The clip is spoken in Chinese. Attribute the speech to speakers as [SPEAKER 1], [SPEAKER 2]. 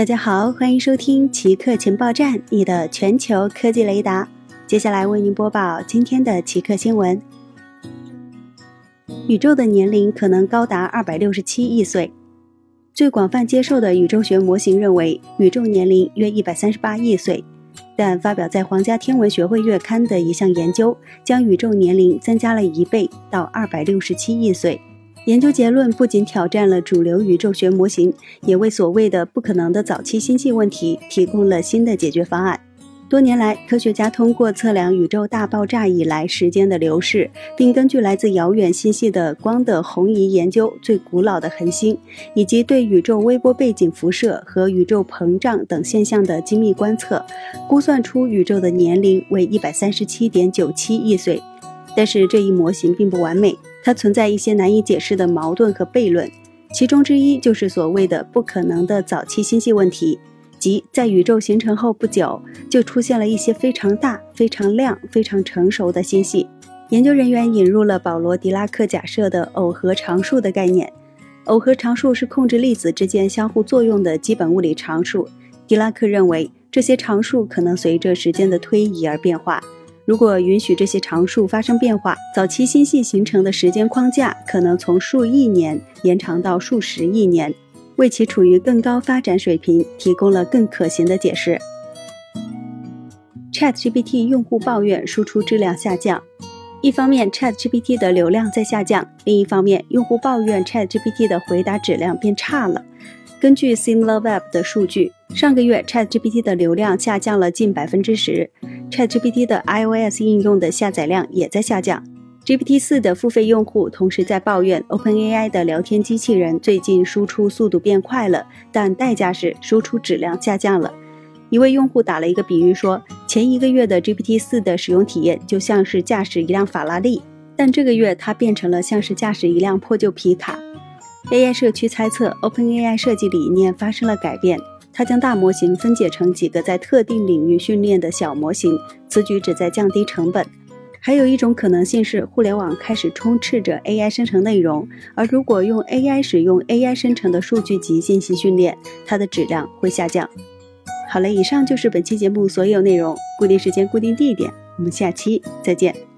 [SPEAKER 1] 大家好，欢迎收听奇客情报站，你的全球科技雷达。接下来为您播报今天的奇客新闻：宇宙的年龄可能高达二百六十七亿岁。最广泛接受的宇宙学模型认为，宇宙年龄约一百三十八亿岁。但发表在《皇家天文学会月刊》的一项研究，将宇宙年龄增加了一倍，到二百六十七亿岁。研究结论不仅挑战了主流宇宙学模型，也为所谓的不可能的早期星系问题提供了新的解决方案。多年来，科学家通过测量宇宙大爆炸以来时间的流逝，并根据来自遥远星系的光的红移研究最古老的恒星，以及对宇宙微波背景辐射和宇宙膨胀等现象的精密观测，估算出宇宙的年龄为一百三十七点九七亿岁。但是这一模型并不完美，它存在一些难以解释的矛盾和悖论，其中之一就是所谓的不可能的早期星系问题。即在宇宙形成后不久，就出现了一些非常大、非常亮、非常成熟的星系。研究人员引入了保罗·狄拉克假设的耦合常数的概念。耦合常数是控制粒子之间相互作用的基本物理常数。狄拉克认为，这些常数可能随着时间的推移而变化。如果允许这些常数发生变化，早期星系形成的时间框架可能从数亿年延长到数十亿年。为其处于更高发展水平提供了更可行的解释。ChatGPT 用户抱怨输出质量下降，一方面 ChatGPT 的流量在下降，另一方面用户抱怨 ChatGPT 的回答质量变差了。根据 SimilarWeb 的数据，上个月 ChatGPT 的流量下降了近百分之十，ChatGPT 的 iOS 应用的下载量也在下降。GPT 四的付费用户同时在抱怨 OpenAI 的聊天机器人最近输出速度变快了，但代价是输出质量下降了。一位用户打了一个比喻说，前一个月的 GPT 四的使用体验就像是驾驶一辆法拉利，但这个月它变成了像是驾驶一辆破旧皮卡。AI 社区猜测 OpenAI 设计理念发生了改变，它将大模型分解成几个在特定领域训练的小模型，此举旨在降低成本。还有一种可能性是，互联网开始充斥着 AI 生成内容，而如果用 AI 使用 AI 生成的数据集进行训练，它的质量会下降。好了，以上就是本期节目所有内容。固定时间，固定地点，我们下期再见。